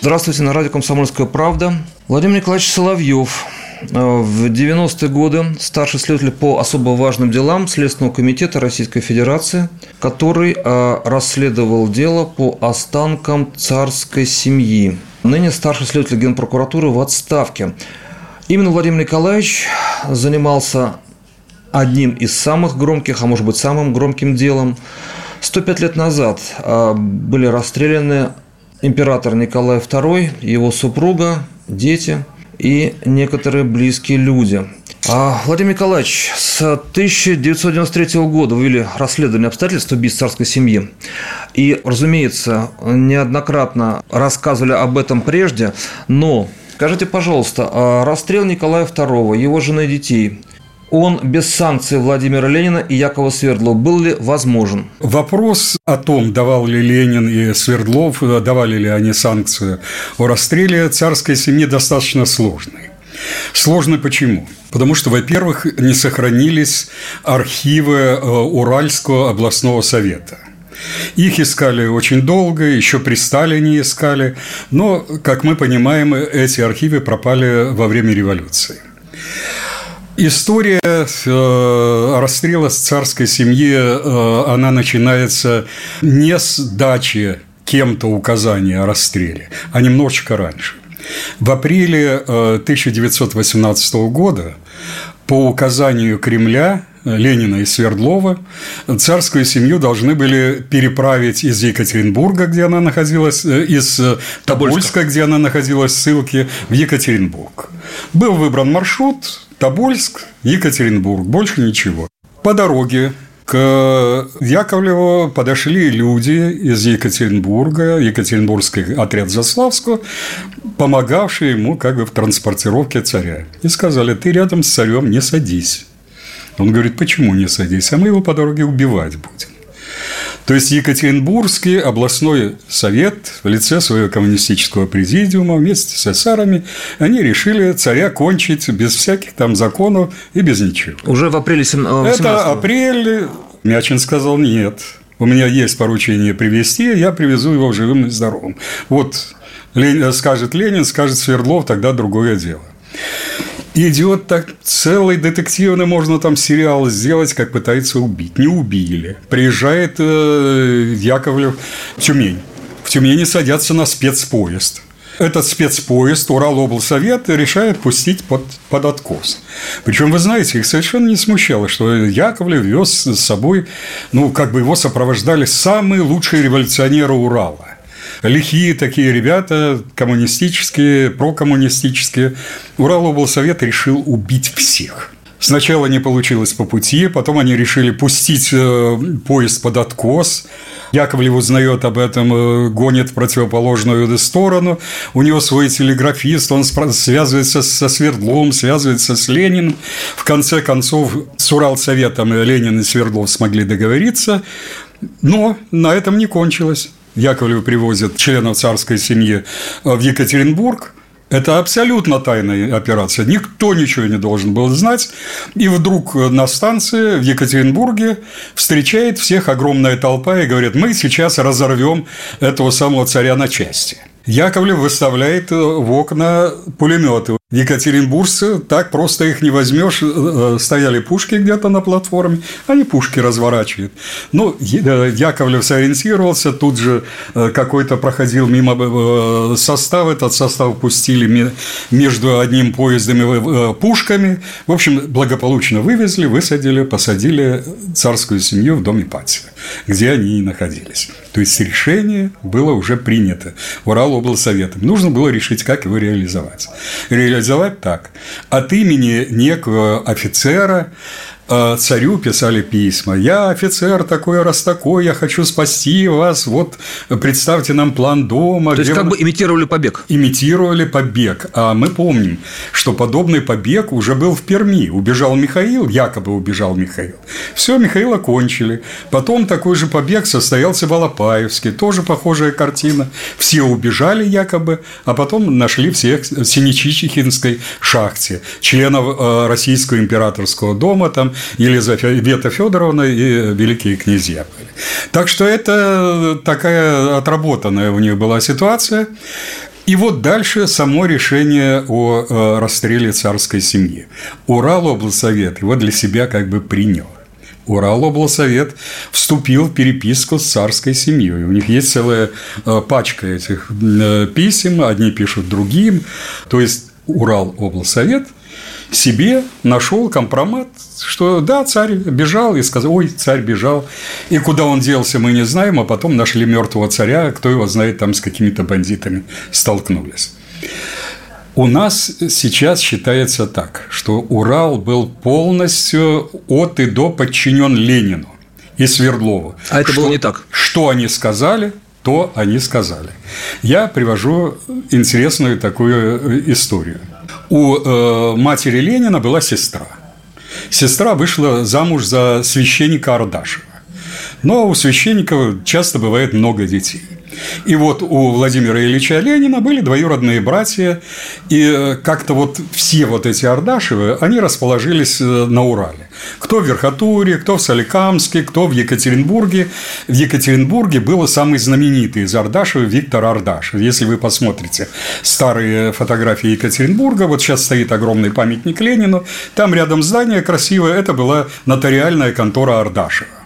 Здравствуйте, на радио «Комсомольская правда». Владимир Николаевич Соловьев, в 90-е годы старший следователь по особо важным делам Следственного комитета Российской Федерации, который э, расследовал дело по останкам царской семьи. Ныне старший следователь Генпрокуратуры в отставке. Именно Владимир Николаевич занимался одним из самых громких, а может быть самым громким делом. 105 лет назад э, были расстреляны император Николай II, его супруга, дети и некоторые близкие люди. А Владимир Николаевич, с 1993 года вы вели расследование обстоятельств убийств царской семьи. И, разумеется, неоднократно рассказывали об этом прежде, но скажите, пожалуйста, а расстрел Николая II, его жены и детей – он без санкций Владимира Ленина и Якова Свердлова был ли возможен? Вопрос о том, давал ли Ленин и Свердлов, давали ли они санкцию о расстреле царской семьи, достаточно сложный. Сложно почему? Потому что, во-первых, не сохранились архивы э, Уральского областного совета. Их искали очень долго, еще при Сталине искали, но, как мы понимаем, эти архивы пропали во время революции. История э, расстрела с царской семьи, э, она начинается не с дачи кем-то указания о расстреле, а немножечко раньше. В апреле э, 1918 года по указанию Кремля Ленина и Свердлова царскую семью должны были переправить из Екатеринбурга, где она находилась, э, из э, Тобольска, где она находилась в ссылке, в Екатеринбург. Был выбран маршрут, Тобольск, Екатеринбург, больше ничего. По дороге к Яковлеву подошли люди из Екатеринбурга, Екатеринбургский отряд Заславского, помогавшие ему как бы в транспортировке царя. И сказали, ты рядом с царем не садись. Он говорит, почему не садись, а мы его по дороге убивать будем. То есть Екатеринбургский областной совет в лице своего коммунистического президиума вместе с эсерами они решили царя кончить без всяких там законов и без ничего. Уже в апреле 17 Это апрель. Мячин сказал нет. У меня есть поручение привезти, я привезу его живым и здоровым. Вот скажет Ленин, скажет Свердлов, тогда другое дело идет так целый детективный, можно там сериал сделать, как пытается убить. Не убили. Приезжает э, Яковлев в Тюмень. В Тюмени садятся на спецпоезд. Этот спецпоезд Урал облсовет решает пустить под, под откос. Причем, вы знаете, их совершенно не смущало, что Яковлев вез с собой, ну, как бы его сопровождали самые лучшие революционеры Урала лихие такие ребята, коммунистические, прокоммунистические. Уралоблсовет решил убить всех. Сначала не получилось по пути, потом они решили пустить э, поезд под откос. Яковлев узнает об этом, э, гонит в противоположную сторону. У него свой телеграфист, он связывается со Свердловым, связывается с Лениным. В конце концов, с Уралсоветом Ленин и Свердлов смогли договориться. Но на этом не кончилось. Яковлева привозят членов царской семьи в Екатеринбург. Это абсолютно тайная операция. Никто ничего не должен был знать. И вдруг на станции в Екатеринбурге встречает всех огромная толпа и говорит, мы сейчас разорвем этого самого царя на части. Яковлев выставляет в окна пулеметы. Екатеринбуржцы, так просто их не возьмешь. Э, стояли пушки где-то на платформе, они пушки разворачивают. Ну, э, Яковлев сориентировался, тут же э, какой-то проходил мимо состав, этот состав пустили между одним поездом и пушками. В общем, благополучно вывезли, высадили, посадили царскую семью в доме Патия, где они и находились. То есть решение было уже принято Урал облсоветом. Нужно было решить, как его реализовать так. От имени некого офицера царю писали письма. «Я офицер такой, раз такой, я хочу спасти вас, вот представьте нам план дома». То есть, как бы имитировали побег? Имитировали побег. А мы помним, что подобный побег уже был в Перми. Убежал Михаил, якобы убежал Михаил. Все, Михаила кончили. Потом такой же побег состоялся в Алапаевске. Тоже похожая картина. Все убежали якобы, а потом нашли всех в Синечихинской шахте. Членов э, Российского императорского дома, там Елизавета Федоровна и великие князья были. Так что это такая отработанная у них была ситуация. И вот дальше само решение о э, расстреле царской семьи. Урал облсовет его для себя как бы принял. Урал облсовет вступил в переписку с царской семьей. У них есть целая э, пачка этих э, писем, одни пишут другим. То есть Урал облсовет себе нашел компромат, что да, царь бежал, и сказал, ой, царь бежал. И куда он делся, мы не знаем, а потом нашли мертвого царя, кто его знает, там с какими-то бандитами столкнулись. У нас сейчас считается так, что Урал был полностью от и до подчинен Ленину и Свердлову. А это что, было не так. Что они сказали, то они сказали. Я привожу интересную такую э, историю. У э, матери Ленина была сестра. Сестра вышла замуж за священника Ардашева. Но у священников часто бывает много детей. И вот у Владимира Ильича Ленина были двоюродные братья, и э, как-то вот все вот эти Ардашевы, они расположились э, на Урале. Кто в Верхотуре, кто в Соликамске, кто в Екатеринбурге. В Екатеринбурге был самый знаменитый из Ардашевых Виктор Ардашев. Если вы посмотрите старые фотографии Екатеринбурга, вот сейчас стоит огромный памятник Ленину, там рядом здание красивое, это была нотариальная контора Ардашева.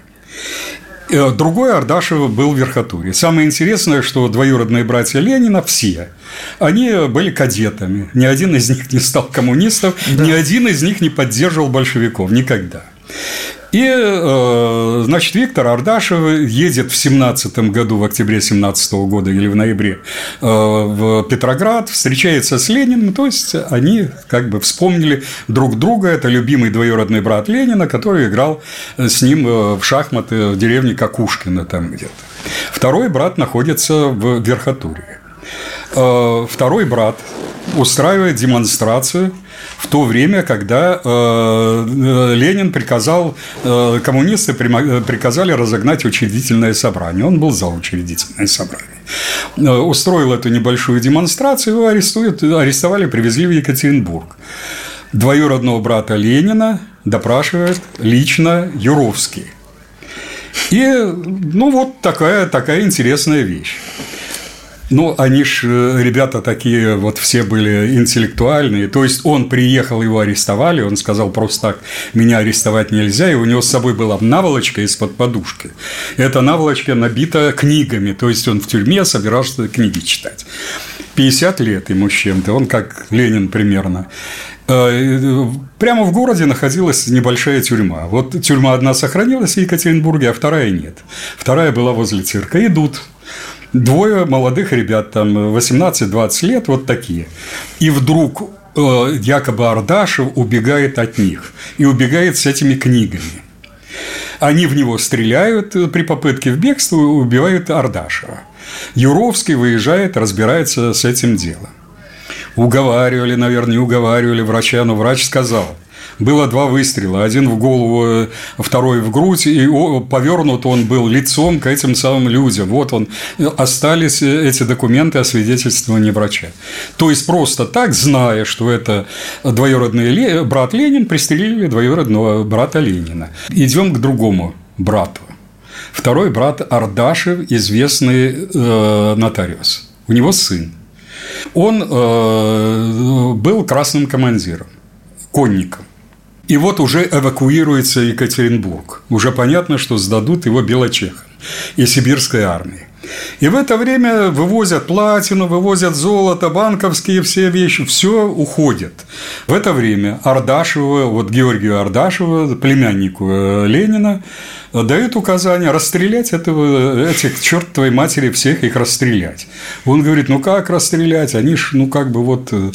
Э, другой Ардашев был в Верхотуре. Самое интересное, что двоюродные братья Ленина все, они были кадетами. Ни один из них не стал коммунистом, да. ни один из них не поддерживал большевиков. Никогда. И, э, значит, Виктор Ардашев едет в 17 году, в октябре 17 года или в ноябре э, в Петроград, встречается с Лениным, то есть они как бы вспомнили друг друга. Это любимый двоюродный брат Ленина, который играл с ним э, в шахматы в деревне Какушкина там где-то. Второй брат находится в Верхотуре. Второй брат устраивает демонстрацию – в то время, когда э, Ленин приказал, э, коммунисты приказали разогнать учредительное собрание. Он был за учредительное собрание. Э, устроил эту небольшую демонстрацию, его арестуют, арестовали, привезли в Екатеринбург. Двоюродного брата Ленина допрашивает лично Юровский. И, ну, вот такая, такая интересная вещь. Ну, они ж, э, ребята такие, вот все были интеллектуальные. То есть, он приехал, его арестовали, он сказал просто так, меня арестовать нельзя, и у него с собой была наволочка из-под подушки. Эта наволочка набита книгами, то есть, он в тюрьме собирался книги читать. 50 лет ему с чем-то, он как Ленин примерно. Э, прямо в городе находилась небольшая тюрьма. Вот тюрьма одна сохранилась в Екатеринбурге, а вторая нет. Вторая была возле цирка. Идут двое молодых ребят, там 18-20 лет, вот такие. И вдруг э, якобы Ардашев убегает от них и убегает с этими книгами. Они в него стреляют при попытке в бегство убивают Ардашева. Юровский выезжает, разбирается с этим делом. Уговаривали, наверное, уговаривали врача, но врач сказал – было два выстрела. Один в голову, э, второй в грудь. И повернут он был лицом к этим самым людям. Вот он. Остались э, эти документы о свидетельствовании врача. То есть, просто так, зная, что это двоюродный брат Ленин, пристрелили двоюродного брата Ленина. Идем к другому брату. Второй брат Ардашев, известный э, нотариус. У него сын. Он э, был красным командиром, конником. И вот уже эвакуируется Екатеринбург. Уже понятно, что сдадут его белочехам и сибирской армии. И в это время вывозят платину, вывозят золото, банковские все вещи, все уходит. В это время Ардашеву, вот Георгию Ардашеву, племяннику э, Ленина, дают указание расстрелять этого, этих, черт твоей матери, всех их расстрелять. Он говорит, ну как расстрелять? Они ж, ну как бы вот, э,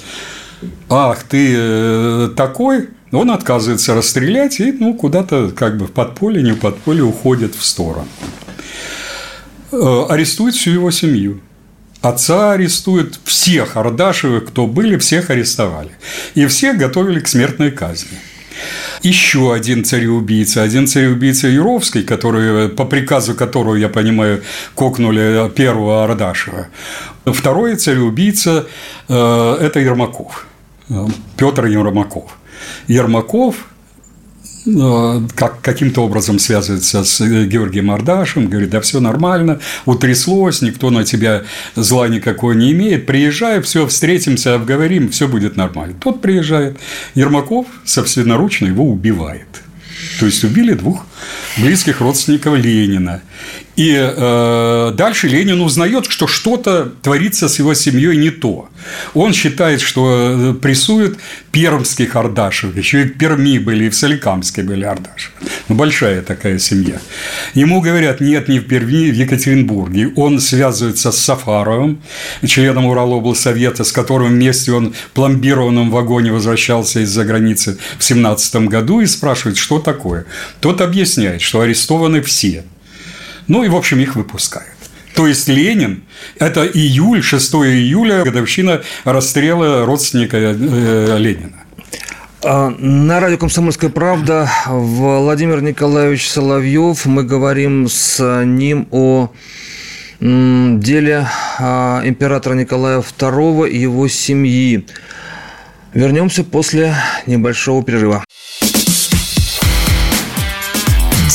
ах, ты э, такой, он отказывается расстрелять и ну, куда-то как бы в подполье, не в подполье уходит в сторону. Э, арестует всю его семью. Отца арестуют, всех Ардашевых, кто были, всех арестовали. И всех готовили к смертной казни. Еще один цареубийца, один цареубийца Юровский, который, по приказу которого, я понимаю, кокнули первого Ардашева. Второй цареубийца э, – это Ермаков, э, Петр Ермаков. Ермаков Э, как, каким-то образом связывается с э, Георгием Ардашем, говорит, да все нормально, утряслось, никто на тебя зла никакого не имеет, приезжай, все, встретимся, обговорим, все будет нормально. Тот приезжает, Ермаков собственноручно его убивает. То есть убили двух близких родственников Ленина. И э, дальше Ленин узнает, что что-то творится с его семьей не то. Он считает, что э, прессуют пермских Ардашев. Еще и в Перми были, и в Соликамске были Ардашев. Ну, большая такая семья. Ему говорят, нет, не в Перми, в Екатеринбурге. Он связывается с Сафаровым, членом Уралоблсовета, с которым вместе он в пломбированном вагоне возвращался из-за границы в 17 году и спрашивает, что такое. Тот объясняет, что арестованы все. Ну и, в общем, их выпускают. То есть Ленин – это июль, 6 июля, годовщина расстрела родственника э, Ленина. А, на радио «Комсомольская правда» Владимир Николаевич Соловьев. Мы говорим с ним о деле а, императора Николая II и его семьи. Вернемся после небольшого перерыва.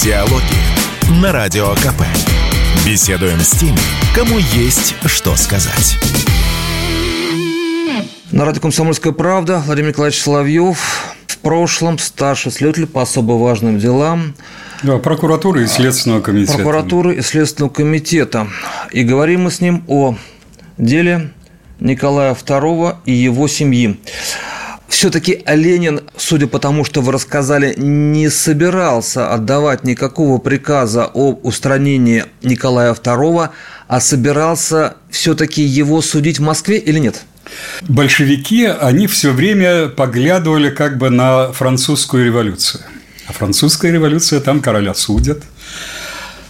Диалоги на Радио КП. Беседуем с теми, кому есть что сказать. На радио «Комсомольская правда» Владимир Николаевич Соловьев. В прошлом старший следователь по особо важным делам. Да, прокуратуры и Следственного комитета. Прокуратуры и Следственного комитета. И говорим мы с ним о деле Николая II и его семьи все-таки Ленин, судя по тому, что вы рассказали, не собирался отдавать никакого приказа об устранении Николая II, а собирался все-таки его судить в Москве или нет? Большевики, они все время поглядывали как бы на французскую революцию. А французская революция, там короля судят –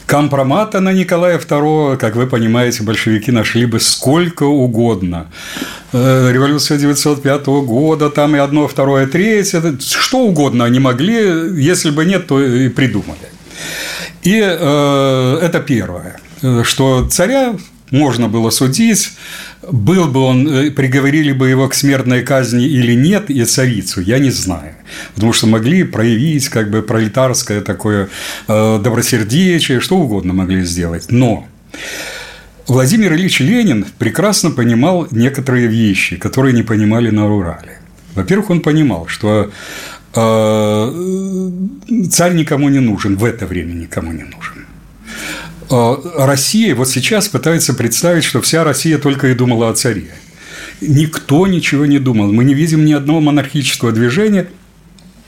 Компромата на Николая II, как вы понимаете, большевики нашли бы сколько угодно. Э, революция 905 года, там и одно, второе, третье, что угодно они могли, если бы нет, то и придумали. И э, это первое, что царя можно было судить, был бы он, э, приговорили бы его к смертной казни или нет, и царицу, я не знаю. Потому что могли проявить как бы пролетарское такое э, добросердечие, что угодно могли сделать. Но Владимир Ильич Ленин прекрасно понимал некоторые вещи, которые не понимали на Урале. Во-первых, он понимал, что э, царь никому не нужен, в это время никому не нужен. Э, Россия вот сейчас пытается представить, что вся Россия только и думала о царе. Никто ничего не думал. Мы не видим ни одного монархического движения,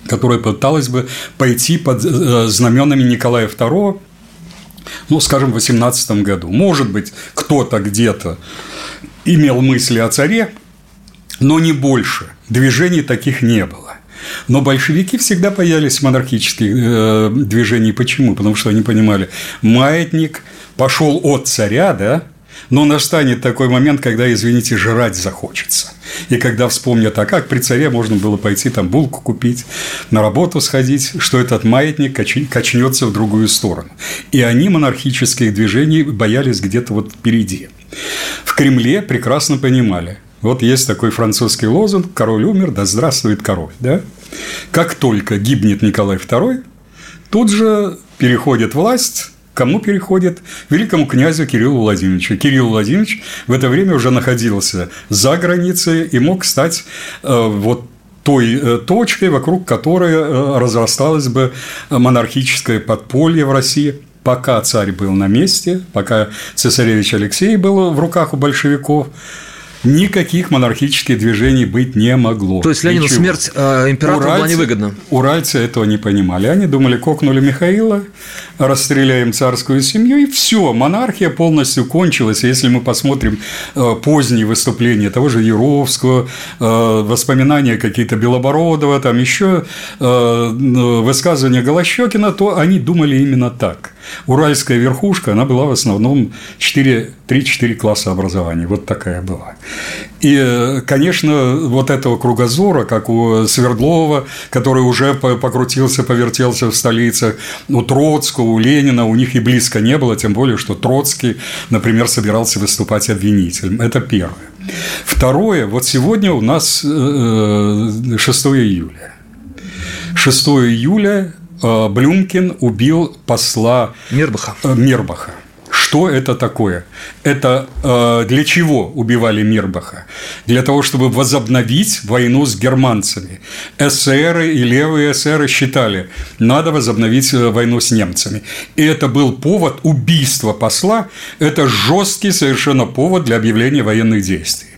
которое пыталось бы пойти под э, знаменами Николая II, ну, скажем, в 18 году. Может быть, кто-то где-то имел мысли о царе, но не больше. Движений таких не было. Но большевики всегда боялись монархических э, движений. Почему? Потому что они понимали, маятник пошел от царя, да, но настанет такой момент, когда, извините, жрать захочется. И когда вспомнят, а как при царе можно было пойти там булку купить, на работу сходить, что этот маятник качнется в другую сторону. И они монархических движений боялись где-то вот впереди. В Кремле прекрасно понимали, вот есть такой французский лозунг «Король умер, да здравствует король». Да? Как только гибнет Николай II, тут же переходит власть кому переходит? Великому князю Кириллу Владимировичу. Кирилл Владимирович в это время уже находился за границей и мог стать э, вот той э, точкой, вокруг которой э, разрасталось бы монархическое подполье в России – пока царь был на месте, пока цесаревич Алексей был в руках у большевиков, Никаких монархических движений быть не могло. То есть Ленину Ничего. смерть э, императора уральцы, была невыгодна? Уральцы этого не понимали. Они думали, кокнули Михаила, расстреляем царскую семью, и все, монархия полностью кончилась. Если мы посмотрим э, поздние выступления того же Яровского, э, воспоминания какие-то Белобородова, там еще э, высказывания Голощекина, то они думали именно так. Уральская верхушка, она была в основном 3-4 класса образования. Вот такая была. И, конечно, вот этого кругозора, как у Свердлова, который уже покрутился, повертелся в столице, у Троцкого, у Ленина, у них и близко не было, тем более, что Троцкий, например, собирался выступать обвинителем. Это первое. Второе, вот сегодня у нас 6 э, июля. 6 июля э, Блюмкин убил посла Мирбаха. Э, Мирбаха. Что это такое? Это э, для чего убивали Мирбаха? Для того, чтобы возобновить войну с германцами. ССРы и левые ССРы считали, надо возобновить э, войну с немцами. И это был повод убийства посла. Это жесткий совершенно повод для объявления военных действий.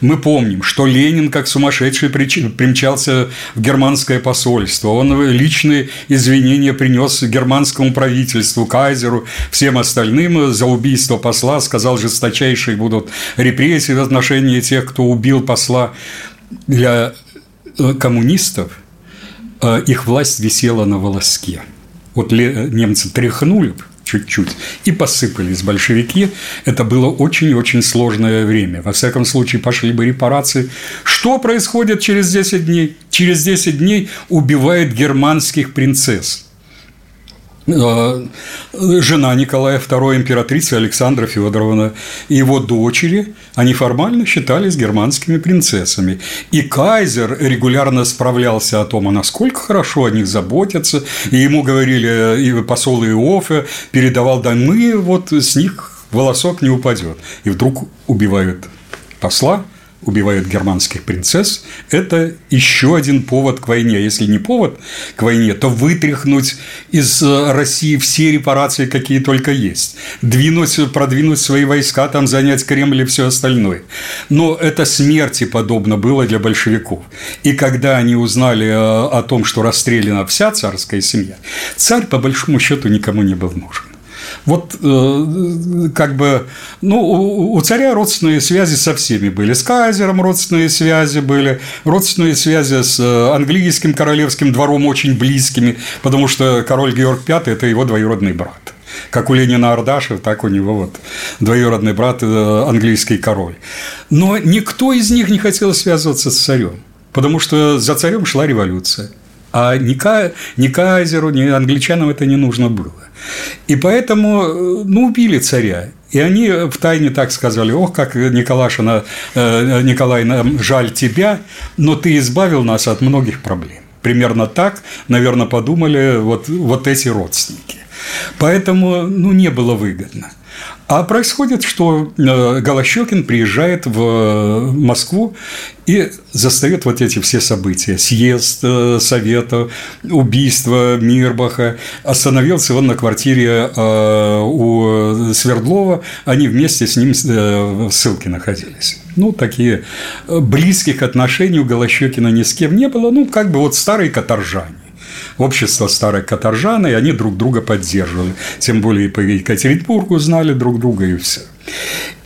Мы помним, что Ленин, как сумасшедший, примчался в германское посольство. Он личные извинения принес германскому правительству, кайзеру, всем остальным за убийство посла. Сказал, жесточайшие будут репрессии в отношении тех, кто убил посла. Для э, коммунистов э, их власть висела на волоске. Вот немцы тряхнули – чуть-чуть, и посыпались большевики. Это было очень-очень сложное время. Во всяком случае, пошли бы репарации. Что происходит через 10 дней? Через 10 дней убивает германских принцесс – жена Николая II, императрица Александра Федоровна, и его дочери, они формально считались германскими принцессами. И кайзер регулярно справлялся о том, а насколько хорошо о них заботятся, и ему говорили, и посол Иофе передавал, да вот с них волосок не упадет. И вдруг убивают посла, убивают германских принцесс, это еще один повод к войне. Если не повод к войне, то вытряхнуть из э, России все репарации, какие только есть. Двинуть, продвинуть свои войска, там занять Кремль и все остальное. Но это смерти подобно было для большевиков. И когда они узнали э, о том, что расстреляна вся царская семья, царь, по большому счету, никому не был нужен. Вот э, как бы, ну, у царя родственные связи со всеми были. С кайзером родственные связи были, родственные связи с э, английским королевским двором очень близкими, потому что король Георг V – это его двоюродный брат. Как у Ленина Ардашев, так у него вот двоюродный брат э, английский король. Но никто из них не хотел связываться с царем, потому что за царем шла революция. А ни, ни Кайзеру, ни англичанам это не нужно было. И поэтому, э, ну, убили царя. И они в тайне так сказали, ох, как Николашина, э, Николай, нам жаль тебя, но ты избавил нас от многих проблем. Примерно так, наверное, подумали вот, вот эти родственники. Поэтому, ну, не было выгодно. А происходит, что э, Голощекин приезжает в Москву и застает вот эти все события. Съезд э, Совета, убийство Мирбаха. Остановился он на квартире э, у Свердлова. Они вместе с ним в ссылке находились. Ну, такие близких отношений у Голощекина ни с кем не было. Ну, как бы вот старые каторжане общество старой каторжаны, и они друг друга поддерживали. Тем более по Екатеринбургу знали друг друга и все.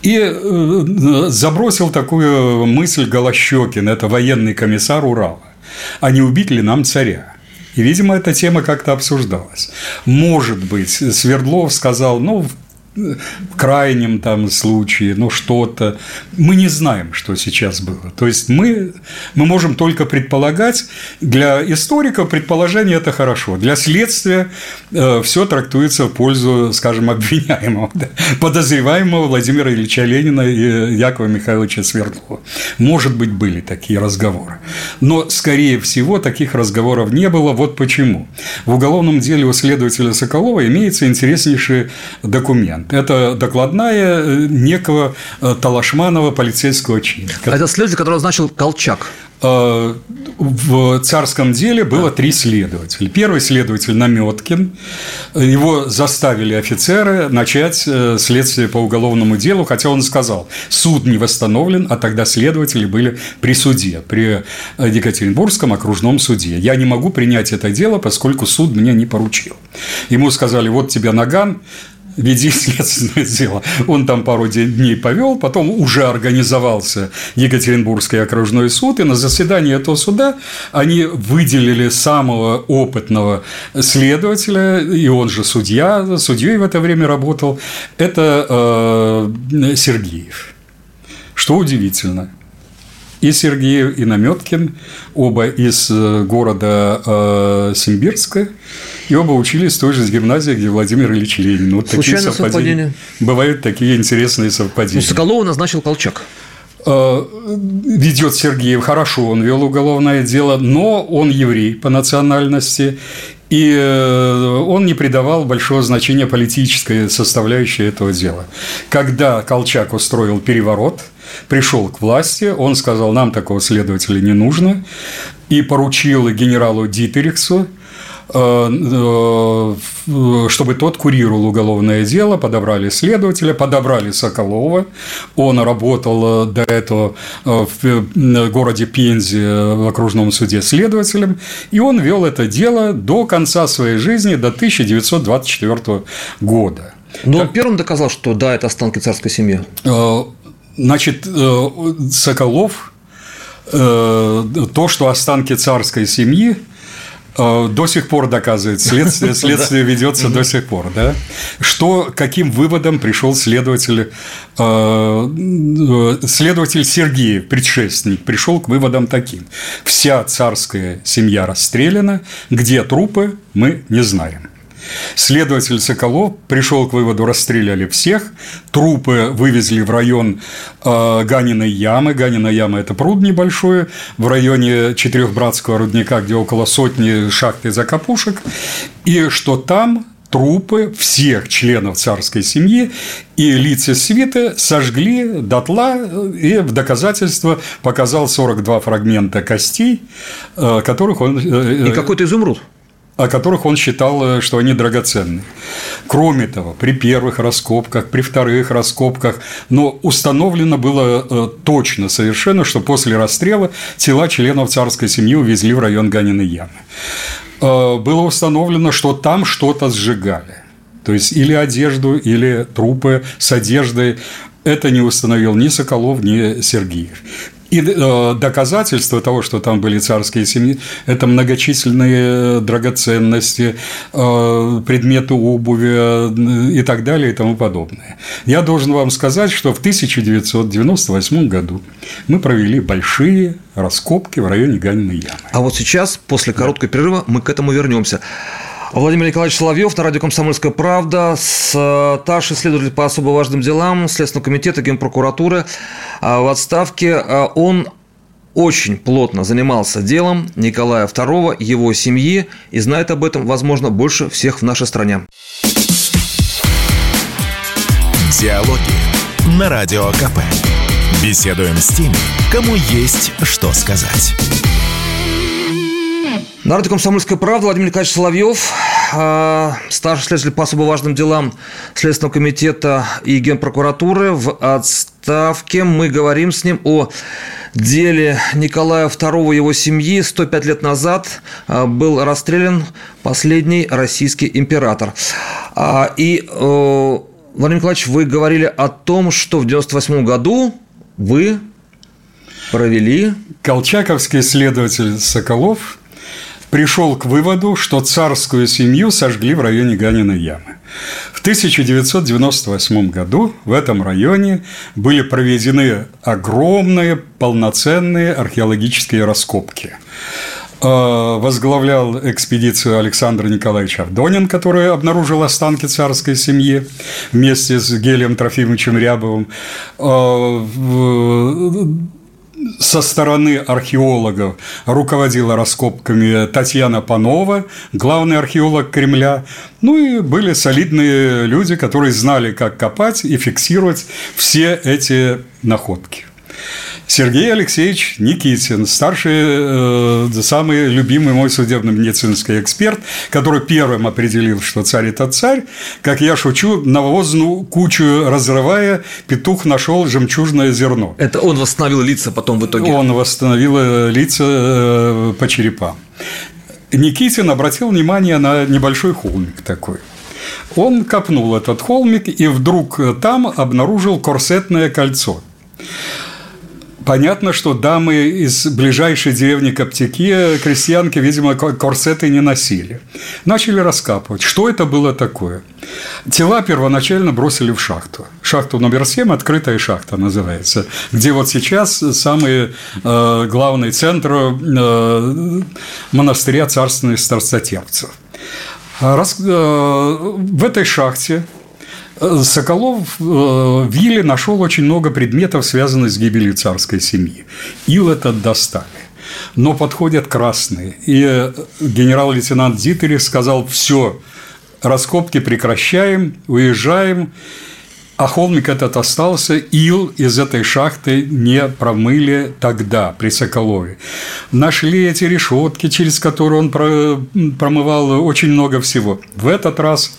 И э, забросил такую мысль Голощекин, это военный комиссар Урала. А не убить ли нам царя? И, видимо, эта тема как-то обсуждалась. Может быть, Свердлов сказал, ну, в крайнем там случае, ну что-то. Мы не знаем, что сейчас было. То есть мы, мы можем только предполагать. Для историка предположение это хорошо. Для следствия э, все трактуется в пользу, скажем, обвиняемого, да, подозреваемого Владимира Ильича Ленина и Якова Михайловича Свердлова. Может быть, были такие разговоры. Но, скорее всего, таких разговоров не было. Вот почему. В уголовном деле у следователя Соколова имеется интереснейший документ Это докладная э, некого э, Талашманова полицейского чина. А это следователь, который назначил Колчак. Э, в царском деле было три следователя. Первый следователь Наметкин. Его заставили офицеры начать следствие по уголовному делу, хотя он сказал, суд не восстановлен, а тогда следователи были при суде, при Екатеринбургском окружном суде. Я не могу принять это дело, поскольку суд мне не поручил. Ему сказали, вот тебе наган, веди следственное дело. Он там пару дней повел, потом уже организовался Екатеринбургский окружной суд, и на заседании этого суда они выделили самого опытного следователя, и он же судья, судьей в это время работал, это э, Сергеев. Что удивительно, и Сергеев, и Наметкин, оба из э, города э, Симбирска, и оба учились в той же гимназии, где Владимир Ильич Ленин. Вот Случайно такие совпадения. совпадения. Бывают такие интересные совпадения. Ну, Соколова назначил Колчак э, ведет Сергеев хорошо, он вел уголовное дело, но он еврей по национальности, и э, он не придавал большого значения политической составляющей этого дела. Когда Колчак устроил переворот, пришел к власти, он сказал, нам такого следователя не нужно, и поручил генералу Дитерихсу Э, э, чтобы тот курировал уголовное дело, подобрали следователя, подобрали Соколова. Он работал э, до этого в городе Пензе в окружном суде следователем, и он вел это дело до конца своей жизни, до 1924 года. Но он первым доказал, что да, это останки царской семьи. Значит, Соколов то, что останки царской семьи Э, до сих пор доказывает. Следствие, следствие ведется до сих пор. Да? Что, каким выводом пришел следователь, э, следователь Сергеев, предшественник, пришел к выводам таким. Вся царская семья расстреляна, где трупы, мы не знаем. Следователь Соколов пришел к выводу, расстреляли всех, трупы вывезли в район э, Ганиной ямы. Ганина яма – это пруд небольшой в районе Четырехбратского рудника, где около сотни шахт и закопушек, и что там? Трупы всех членов царской семьи и лица свиты сожгли дотла и в доказательство показал 42 фрагмента костей, э, которых он… Э, и какой-то изумруд о которых он считал, э, что они драгоценны. Кроме того, при первых раскопках, при вторых раскопках, но установлено было э, точно совершенно, что после расстрела тела членов царской семьи увезли в район Ганиной ямы. Э, было установлено, что там что-то сжигали. То есть или одежду, или трупы с одеждой. Это не установил ни Соколов, ни Сергеев. И э, доказательство того, что там были царские семьи, это многочисленные драгоценности, э, предметы обуви э, и так далее и тому подобное. Я должен вам сказать, что в 1998 году мы провели большие раскопки в районе Ганиной ямы. А вот сейчас, после короткого перерыва, мы к этому вернемся. Владимир Николаевич Соловьев на радио «Комсомольская правда», старший следователь по особо важным делам Следственного комитета Генпрокуратуры а, в отставке. А, он очень плотно занимался делом Николая II, его семьи, и знает об этом, возможно, больше всех в нашей стране. Диалоги на Радио КП. Беседуем с теми, кому есть что сказать. На радио «Комсомольская правда» Владимир Николаевич Соловьев, а, старший следователь по особо важным делам Следственного комитета и Генпрокуратуры в отставке. Мы говорим с ним о деле Николая II и его семьи. 105 лет назад а, был расстрелян последний российский император. А, и, Владимир Николаевич, вы говорили о том, что в 98 году вы провели... Колчаковский следователь Соколов пришел к выводу, что царскую семью сожгли в районе Ганиной ямы. В 1998 году в этом районе были проведены огромные полноценные археологические раскопки э, возглавлял экспедицию Александр Николаевич Авдонин, который обнаружил останки царской семьи вместе с Гелием Трофимовичем Рябовым. Со стороны археологов руководила раскопками Татьяна Панова, главный археолог Кремля. Ну и были солидные люди, которые знали, как копать и фиксировать все эти находки. Сергей Алексеевич Никитин, старший, э, самый любимый мой судебно-медицинский эксперт, который первым определил, что царь – это царь. Как я шучу, навозную кучу разрывая, петух нашел жемчужное зерно. Это он восстановил лица потом в итоге? Он восстановил э, лица э, по черепам. Никитин обратил внимание на небольшой холмик такой. Он копнул этот холмик и вдруг там обнаружил корсетное кольцо. Понятно, что дамы из ближайшей деревни Коптяки, крестьянки, видимо, корсеты не носили. Начали раскапывать. Что это было такое? Тела первоначально бросили в шахту. Шахту номер 7, открытая шахта называется, где вот сейчас самый э, главный центр э, монастыря царственных старцотевцев. Раз, э, в этой шахте Соколов э, в Вилле нашел очень много предметов, связанных с гибелью царской семьи. Ил этот достали. Но подходят красные. И генерал-лейтенант Дитерих сказал, все, раскопки прекращаем, уезжаем. А холмик этот остался, ил из этой шахты не промыли тогда, при Соколове. Нашли эти решетки, через которые он промывал очень много всего. В этот раз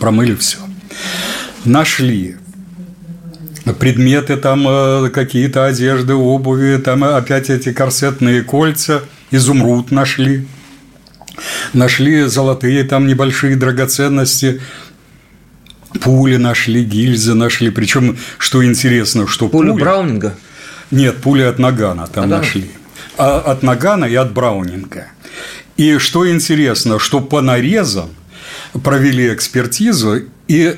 промыли все нашли предметы, там э, какие-то одежды, обуви, там опять эти корсетные кольца, изумруд нашли, нашли золотые там небольшие драгоценности, пули нашли, гильзы нашли, причем, что интересно, что пуля пули... Браунинга? Нет, пули от Нагана там Нагана? нашли. А, от Нагана и от Браунинга. И что интересно, что по нарезам провели экспертизу, и Э,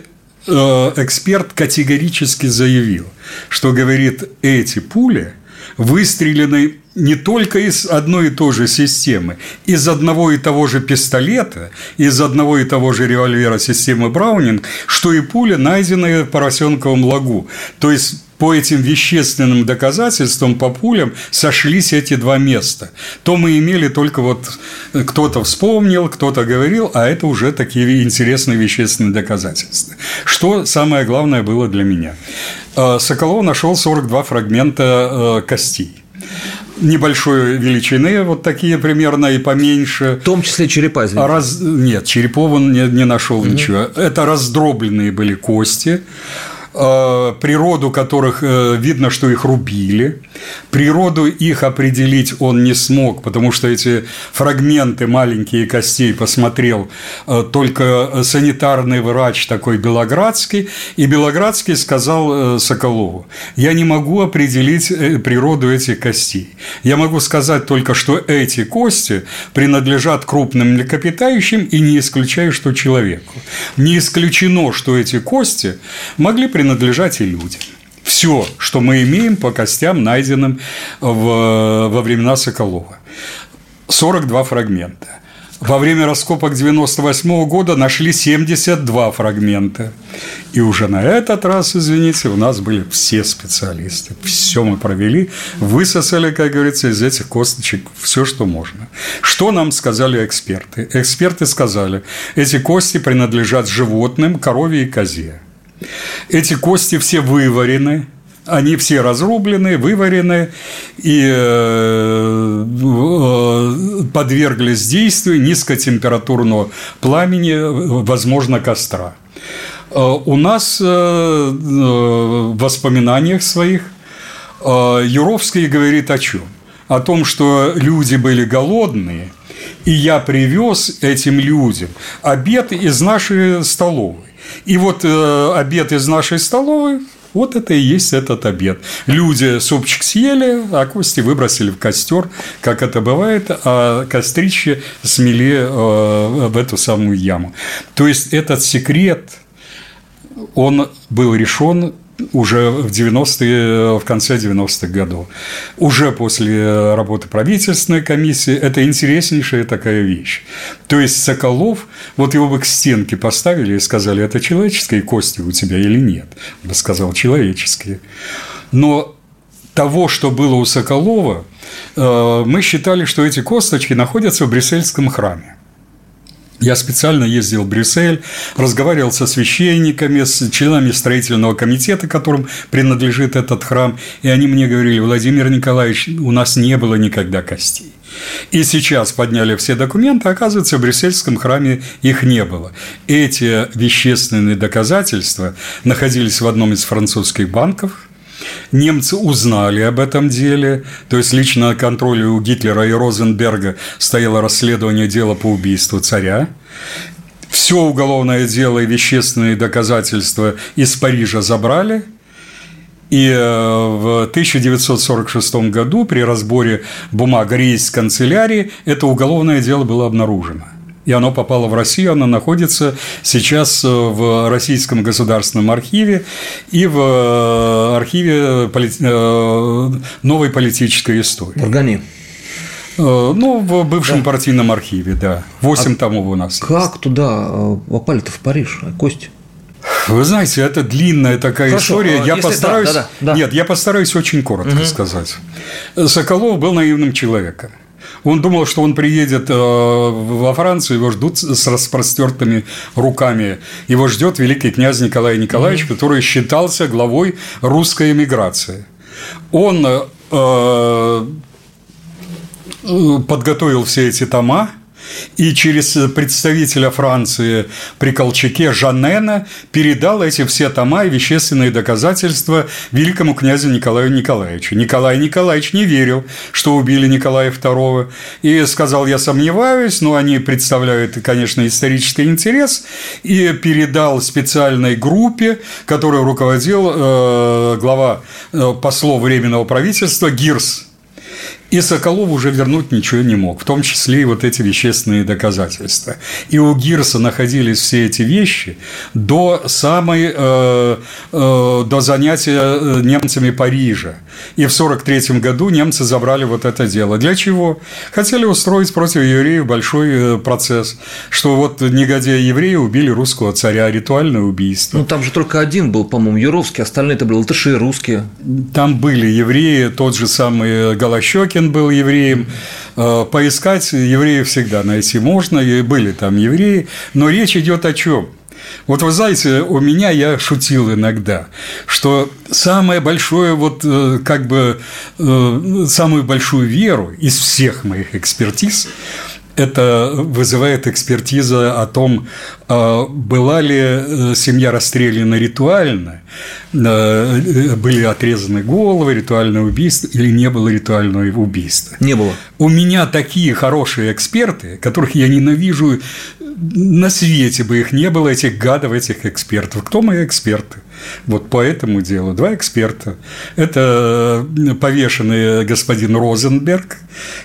эксперт категорически заявил, что, говорит, эти пули выстрелены не только из одной и той же системы, из одного и того же пистолета, из одного и того же револьвера системы Браунинг, что и пули, найденные в Поросенковом лагу. То есть по этим вещественным доказательствам, по пулям сошлись эти два места. То мы имели только вот э, кто-то вспомнил, кто-то говорил, а это уже такие интересные вещественные доказательства. Что самое главное было для меня? Э, Соколов нашел 42 фрагмента э, костей небольшой величины, вот такие примерно и поменьше. В том числе черепа, извините. Раз... Нет, черепов он не, не нашел угу. ничего. Это раздробленные были кости. Э, природу которых э, видно, что их рубили. Природу их определить он не смог, потому что эти фрагменты маленькие костей посмотрел э, только санитарный врач такой Белоградский, и Белоградский сказал Соколову, я не могу определить природу этих костей. Я могу сказать только, что эти кости принадлежат крупным млекопитающим и не исключаю, что человеку. Не исключено, что эти кости могли принадлежать принадлежать и людям. Все, что мы имеем по костям, найденным в, во времена Соколова. 42 фрагмента. Во время раскопок 98 года нашли 72 фрагмента. И уже на этот раз, извините, у нас были все специалисты. Все мы провели, высосали, как говорится, из этих косточек все, что можно. Что нам сказали эксперты? Эксперты сказали, эти кости принадлежат животным, корове и козе. Эти кости все выварены, они все разрублены, выварены и э, э, подверглись действию низкотемпературного пламени, возможно, костра. Э, у нас в воспоминаниях своих Юровский говорит о чем? О том, что люди были голодные, и я привез этим людям обед из нашей столовой. И вот э, обед из нашей столовой вот это и есть этот обед. Люди супчик съели, а кости выбросили в костер, как это бывает, а кострище смели э, в эту самую яму. То есть этот секрет, он был решен уже в 90-е, в конце 90-х годов. Уже после работы правительственной комиссии это интереснейшая такая вещь. То есть Соколов, вот его бы к стенке поставили и сказали, это человеческие кости у тебя или нет? Он бы сказал, человеческие. Но того, что было у Соколова, э, мы считали, что эти косточки находятся в Брюссельском храме. Я специально ездил в Брюссель, разговаривал со священниками, с членами строительного комитета, которым принадлежит этот храм, и они мне говорили, Владимир Николаевич, у нас не было никогда костей. И сейчас подняли все документы, оказывается, в Брюссельском храме их не было. Эти вещественные доказательства находились в одном из французских банков – Немцы узнали об этом деле, то есть лично на контроле у Гитлера и Розенберга стояло расследование дела по убийству царя. Все уголовное дело и вещественные доказательства из Парижа забрали – и э, в 1946 году при разборе бумаг рейс канцелярии это уголовное дело было обнаружено и оно попало в Россию, оно находится сейчас э, в Российском государственном архиве и в э, архиве э, новой политической истории. В Органе. Ну, в бывшем да. партийном архиве, да. Восемь а томов у нас. Как есть. туда попали-то в Париж, Кость? Вы знаете, это длинная такая Хорошо, история. Я постараюсь. Да, да, да. Нет, я постараюсь очень коротко угу. сказать. Соколов был наивным человеком. Он думал, что он приедет э, во Францию, его ждут с распростертыми руками. Его ждет великий князь Николай Николаевич, mm-hmm. который считался главой русской эмиграции. Он э, э, подготовил все эти тома, и через представителя Франции при Колчаке Жаннена передал эти все тома и вещественные доказательства великому князю Николаю Николаевичу. Николай Николаевич не верил, что убили Николая II, и сказал, я сомневаюсь, но они представляют, конечно, исторический интерес, и передал специальной группе, которую руководил э, глава э, послов Временного правительства Гирс и Соколов уже вернуть ничего не мог, в том числе и вот эти вещественные доказательства. И у Гирса находились все эти вещи до самой, э, э, до занятия э, немцами Парижа. И в 1943 году немцы забрали вот это дело. Для чего? Хотели устроить против евреев большой э, процесс, что вот негодяи евреи убили русского царя, ритуальное убийство. Ну, там же только один был, по-моему, Юровский, остальные это были латыши, русские. Там были евреи, тот же самый Голощекин, Пушкин был евреем. Э, поискать евреев всегда найти можно, и были там евреи. Но речь идет о чем? Вот вы знаете, у меня я шутил иногда, что самое большое, вот э, как бы э, самую большую веру из всех моих экспертиз это вызывает экспертиза о том, а, была ли э, семья расстреляна ритуально, э, были отрезаны головы, ритуальное убийство или не было ритуального убийства. Не было. У меня такие хорошие эксперты, которых я ненавижу на свете бы их не было, этих гадов, этих экспертов. Кто мои эксперты? Вот по этому делу два эксперта. Это э, повешенный господин Розенберг,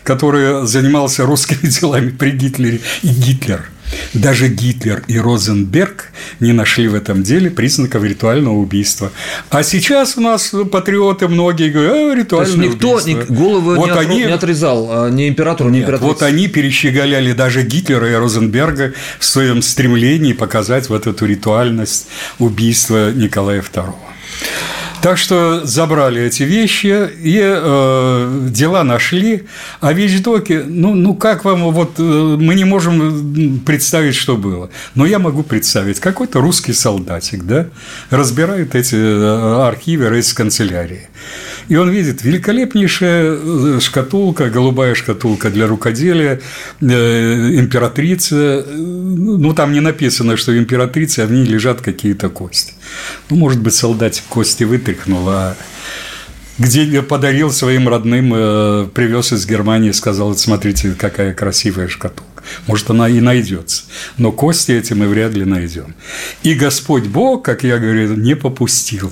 который занимался русскими делами при Гитлере, и Гитлер – даже Гитлер и Розенберг не нашли в этом деле признаков ритуального убийства. А сейчас у нас патриоты многие говорят, а, ритуальное никто убийство. Никто голову вот не, они... не отрезал, а ни императору, ни императрице. Вот они перещеголяли даже Гитлера и Розенберга в своем стремлении показать вот эту ритуальность убийства Николая II. Так что забрали эти вещи и э, дела нашли. А вещдоки, ну, ну как вам, вот э, мы не можем представить, что было. Но я могу представить, какой-то русский солдатик, да, разбирает эти э, архивы рейс-канцелярии. И он видит великолепнейшая э, шкатулка, голубая шкатулка для рукоделия, э, императрица. Ну, там не написано, что императрица, а в ней лежат какие-то кости. Ну, может быть, солдатик кости вытряхнул, а где подарил своим родным, э, привез из Германии, сказал, смотрите, какая красивая шкатулка. Может, она и найдется. Но кости эти мы вряд ли найдем. И Господь Бог, как я говорю, не попустил.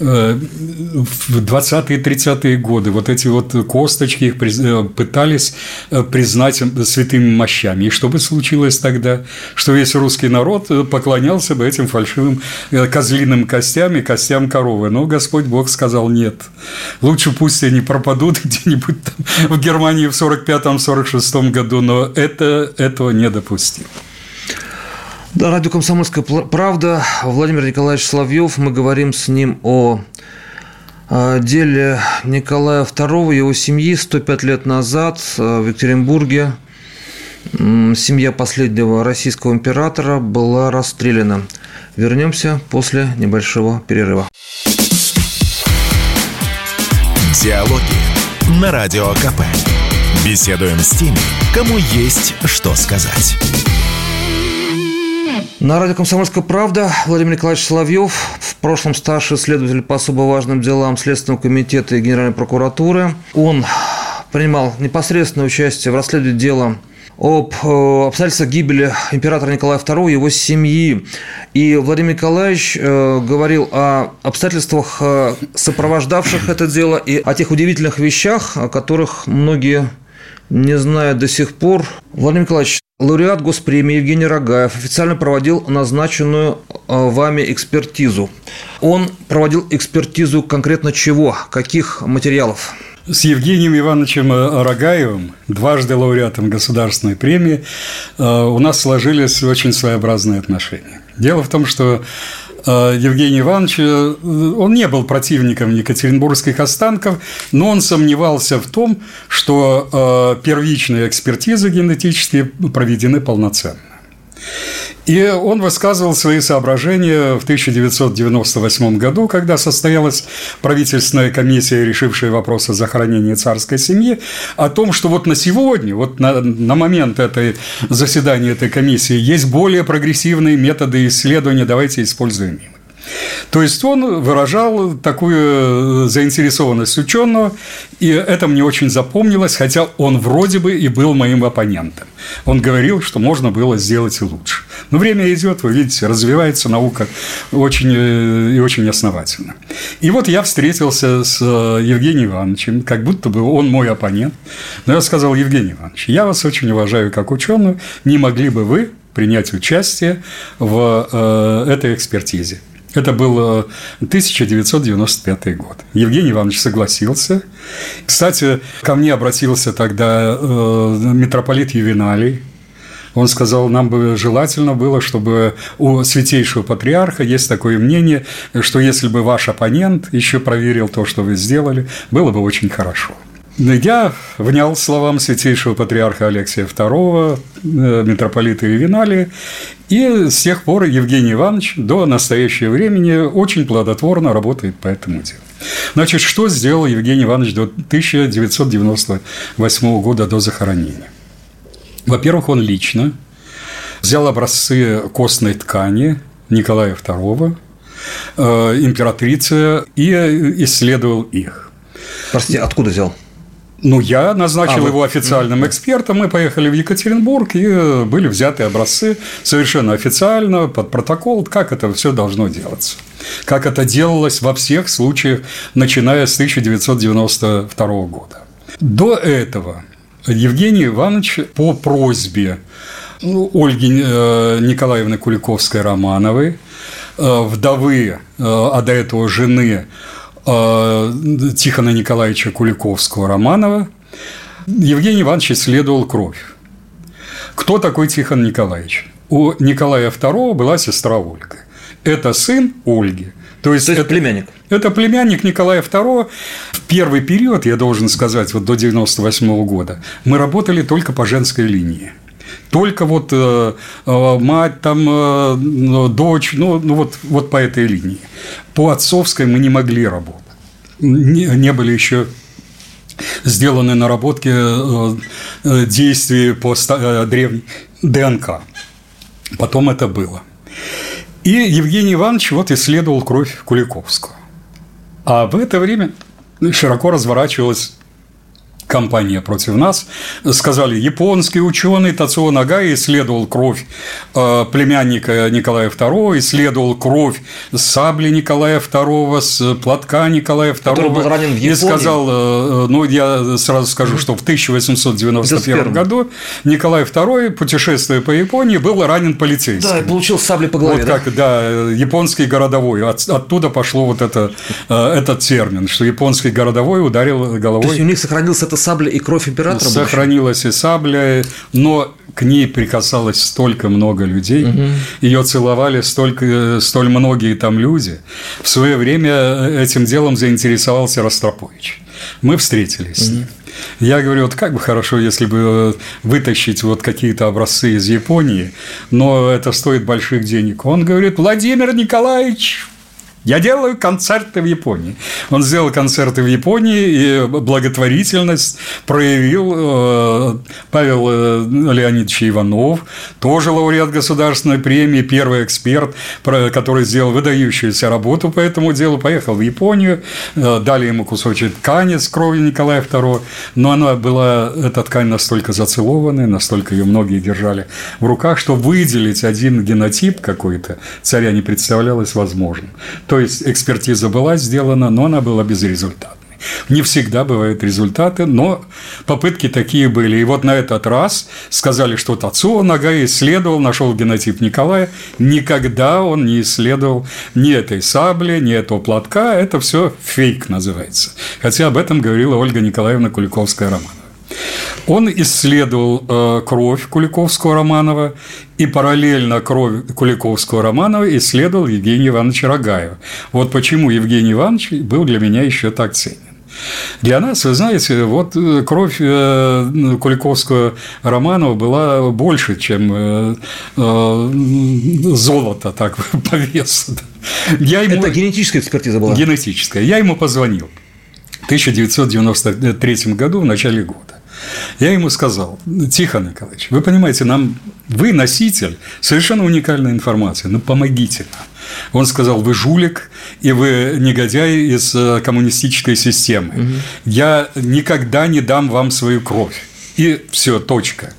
Э, в 20-е 30-е годы вот эти вот косточки их э, пытались э, признать святыми мощами. И что бы случилось тогда? Что весь русский народ поклонялся бы этим фальшивым козлиным костям и костям коровы. Но Господь Бог сказал нет. Лучше пусть они пропадут где-нибудь там в Германии в 45-46 году, но это, этого не допустил. Да, радио «Комсомольская правда». Владимир Николаевич Соловьев. Мы говорим с ним о о деле Николая II его семьи 105 лет назад в Екатеринбурге семья последнего российского императора была расстреляна. Вернемся после небольшого перерыва. Диалоги на Радио КП. Беседуем с теми, кому есть что сказать. На радио «Комсомольская правда» Владимир Николаевич Соловьев, в прошлом старший следователь по особо важным делам Следственного комитета и Генеральной прокуратуры. Он принимал непосредственное участие в расследовании дела об э, обстоятельствах гибели императора Николая II и его семьи. И Владимир Николаевич э, говорил о обстоятельствах, э, сопровождавших это дело, и о тех удивительных вещах, о которых многие не знают до сих пор. Владимир Николаевич, лауреат госпремии Евгений Рогаев официально проводил назначенную вами экспертизу. Он проводил экспертизу конкретно чего? Каких материалов? с Евгением Ивановичем э, Рогаевым, дважды лауреатом государственной премии, э, у нас сложились очень своеобразные отношения. Дело в том, что э, Евгений Иванович, он не был противником екатеринбургских останков, но он сомневался в том, что первичные экспертизы генетические проведены полноценно. И он высказывал свои соображения в 1998 году, когда состоялась правительственная комиссия, решившая вопрос о захоронении царской семьи, о том, что вот на сегодня, вот на, на момент этой заседания этой комиссии есть более прогрессивные методы исследования, давайте используем их. То есть он выражал такую э, заинтересованность ученого, и это мне очень запомнилось, хотя он вроде бы и был моим оппонентом. Он говорил, что можно было сделать и лучше. Но время идет, вы видите, развивается наука очень э, и очень основательно. И вот я встретился с э, Евгением Ивановичем, как будто бы он мой оппонент. Но я сказал, Евгений Иванович, я вас очень уважаю как ученого, не могли бы вы принять участие в этой экспертизе. Это был 1995 э, год. Евгений Иванович согласился. Кстати, ко мне обратился тогда э, митрополит Ювеналий. Он сказал, нам бы желательно было, чтобы у святейшего патриарха есть такое мнение, что если бы ваш оппонент еще проверил то, что вы сделали, было бы очень хорошо. Я внял словам святейшего патриарха Алексия II, э, митрополита Ювеналия, и с тех пор Евгений Иванович до настоящего времени очень плодотворно работает по этому делу. Значит, что сделал Евгений Иванович до 1998 года до захоронения? Во-первых, он лично взял образцы костной ткани Николая II, э, императрицы, и исследовал их. Простите, откуда взял? Ну, я назначил а, его официальным экспертом. Мы поехали в Екатеринбург, и были взяты образцы совершенно официально, под протокол, как это все должно делаться. Как это делалось во всех случаях, начиная с 1992 года. До этого Евгений Иванович по просьбе ну, Ольги э, Николаевны Куликовской-Романовой, э, вдовы, э, а до этого жены Тихона Николаевича Куликовского-Романова Евгений Иванович исследовал кровь. Кто такой Тихон Николаевич? У Николая II была сестра Ольга. Это сын Ольги. То есть, То есть это племянник. Это племянник Николая II. В первый период, я должен сказать, вот до 98 года, мы работали только по женской линии. Только вот э, э, мать, там, э, дочь, ну, ну вот, вот по этой линии. По отцовской мы не могли работать. Не, не были еще сделаны наработки э, э действий по э, древней ДНК. Потом это было. И Евгений Иванович вот исследовал кровь Куликовского. А в это время широко разворачивалась кампания против нас. Сказали, японский ученый Тацио Нагай исследовал кровь э, племянника Николая II, исследовал кровь сабли Николая II, с платка Николая II. Который был ранен в Японии. И сказал, э, ну, я сразу скажу, что в 1891 году Николай II, путешествуя по Японии, был ранен полицейским. Да, и получил сабли по голове. Вот да? как, да, японский городовой. От, оттуда пошло вот это, э, этот термин, что японский городовой ударил головой. То есть у них сохранился это сабля и кровь императора? Сохранилась и сабля, но к ней прикасалось столько много людей, угу. ее целовали столько, столь многие там люди. В свое время этим делом заинтересовался Ростропович. Мы встретились. Угу. Я говорю, вот как бы хорошо, если бы вытащить вот какие-то образцы из Японии, но это стоит больших денег. Он говорит, Владимир Николаевич, я делаю концерты в Японии. Он сделал концерты в Японии, и благотворительность проявил э, Павел э, Леонидович Иванов, тоже лауреат государственной премии, первый эксперт, который сделал выдающуюся работу по этому делу, поехал в Японию, э, дали ему кусочек ткани с кровью Николая II, но она была, эта ткань настолько зацелованная, настолько ее многие держали в руках, что выделить один генотип какой-то царя не представлялось возможным. То есть экспертиза была сделана, но она была безрезультатной. Не всегда бывают результаты, но попытки такие были. И вот на этот раз сказали, что Тацуо Нагай исследовал, нашел генотип Николая. Никогда он не исследовал ни этой сабли, ни этого платка. Это все фейк называется. Хотя об этом говорила Ольга Николаевна Куликовская-Романова. Он исследовал э, кровь Куликовского-Романова и параллельно кровь Куликовского-Романова исследовал Евгений Иванович Рогаева. Вот почему Евгений Иванович был для меня еще так ценен. Для нас, вы знаете, вот э, кровь э, Куликовского Романова была больше, чем золото так по весу. Я ему... Это генетическая экспертиза была? Генетическая. Я ему позвонил в 1993 году, в начале года. Я ему сказал, Тихон Николаевич, вы понимаете, нам вы носитель совершенно уникальной информации, ну помогите нам. Он сказал, вы жулик, и вы негодяй из э, коммунистической системы. Угу. Я никогда не дам вам свою кровь. И все, точка.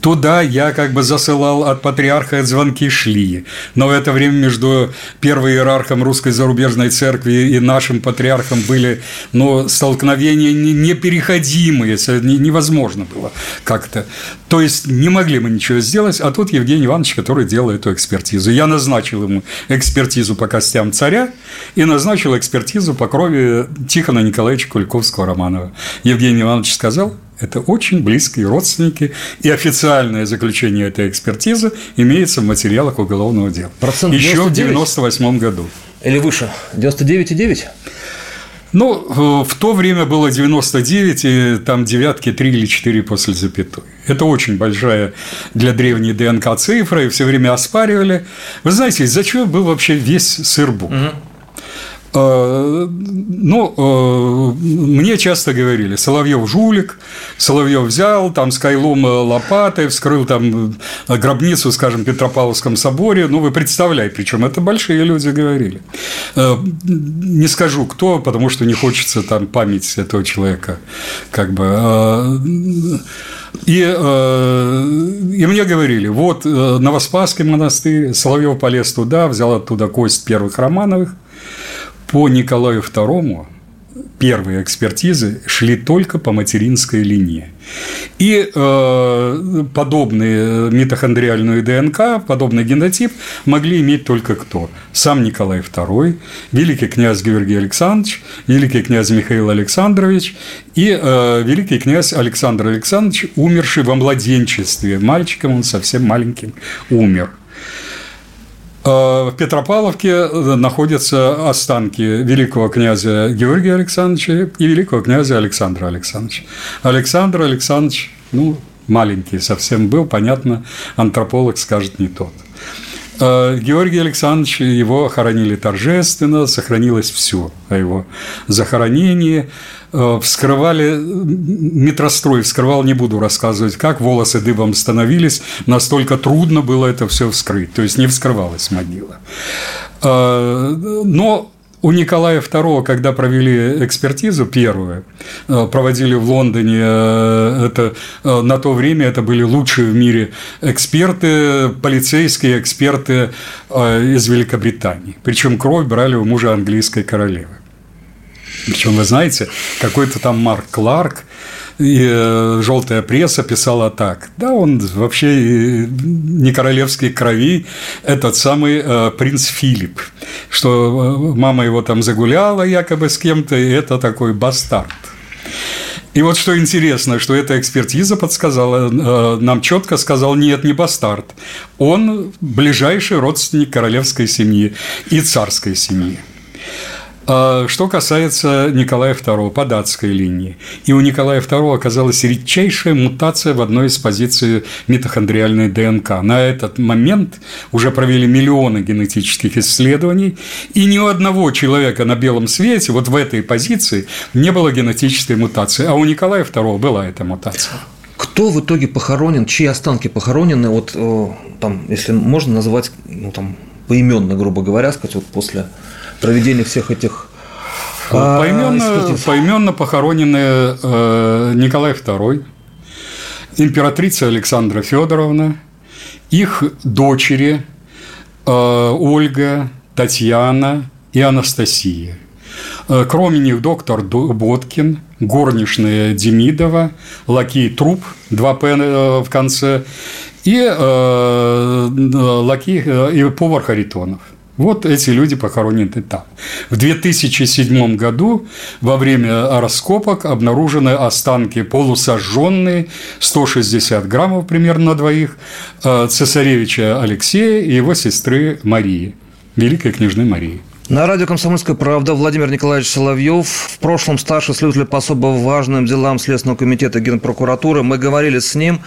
Туда я как бы засылал от патриарха звонки шли. Но в это время между первым иерархом русской зарубежной церкви и нашим патриархом были ну, столкновения непереходимые, невозможно было как-то. То есть не могли мы ничего сделать, а тут Евгений Иванович, который делал эту экспертизу. Я назначил ему экспертизу по костям царя и назначил экспертизу по крови Тихона Николаевича Куликовского-Романова. Евгений Иванович сказал, это очень близкие родственники, и официальное заключение этой экспертизы имеется в материалах уголовного дела. Процент Еще в 98 году. Или выше? 99,9? Ну, в то время было 99, и там девятки 3 или 4 после запятой. Это очень большая для древней ДНК цифра, и все время оспаривали. Вы знаете, зачем был вообще весь сыр-бук? Угу. Э, ну, э, мне часто говорили, Соловьев жулик, Соловьев взял, там скайлом лопатой, вскрыл там гробницу, скажем, в Петропавловском соборе. Ну, вы представляете, причем это большие люди говорили. Э, не скажу кто, потому что не хочется там память этого человека как бы и, и мне говорили, вот Новоспасский монастырь, Соловьев полез туда, взял оттуда кость первых Романовых, по Николаю II первые экспертизы шли только по материнской линии. И э, подобные митохондриальную ДНК, подобный генотип могли иметь только кто? Сам Николай II, великий князь Георгий Александрович, великий князь Михаил Александрович и э, великий князь Александр Александрович, умерший во младенчестве. Мальчиком он совсем маленьким умер – в Петропавловке э, находятся останки великого князя Георгия Александровича и великого князя Александра Александровича. Александр Александрович, ну, маленький совсем был, понятно, антрополог скажет не тот. Э, Георгий Александрович, его хоронили торжественно, сохранилось все о его захоронении. Э, вскрывали, метрострой вскрывал, не буду рассказывать, как волосы дыбом становились, настолько трудно было это все вскрыть, то есть не вскрывалась могила. Э, но у Николая II, когда провели экспертизу первую, э, проводили в Лондоне, это, на то время это были лучшие в мире эксперты, полицейские эксперты из Великобритании. Причем кровь брали у мужа английской королевы. Причем, вы знаете, какой-то там Марк Кларк, и э, желтая пресса писала так. Да, он вообще не королевской крови, этот самый э, принц Филипп, что э, мама его там загуляла якобы с кем-то, и это такой бастард. И вот что интересно, что эта экспертиза подсказала, э, нам четко сказал, нет, не бастард. Он ближайший родственник королевской семьи и царской семьи. А что касается Николая II по датской линии. И у Николая II оказалась редчайшая мутация в одной из позиций митохондриальной ДНК. На этот момент уже провели миллионы генетических исследований, и ни у одного человека на белом свете вот в этой позиции не было генетической мутации, а у Николая II была эта мутация. Кто в итоге похоронен, чьи останки похоронены, вот там, если можно назвать, ну там, поименно, грубо говоря, сказать, вот после проведения всех этих а, Поименно, поименно похоронены э, Николай II, императрица Александра Федоровна, их дочери э, Ольга, Татьяна и Анастасия. Э, кроме них доктор Боткин, горничная Демидова, лакей Труп, 2 П в конце, и э, лакей и повар Харитонов. Вот эти люди похоронены там. В 2007 году во время раскопок обнаружены останки полусожженные, 160 граммов примерно на двоих, э, цесаревича Алексея и его сестры Марии, великой княжны Марии. На радио «Комсомольская правда» Владимир Николаевич Соловьев, в прошлом старший следователь по особо важным делам Следственного комитета Генпрокуратуры. Мы говорили с ним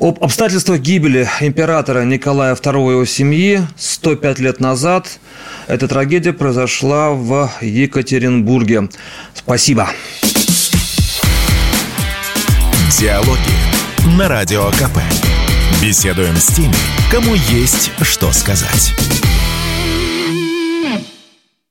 об обстоятельствах гибели императора Николая II и его семьи 105 лет назад. Эта трагедия произошла в Екатеринбурге. Спасибо. Диалоги на Радио КП. Беседуем с теми, кому есть что сказать.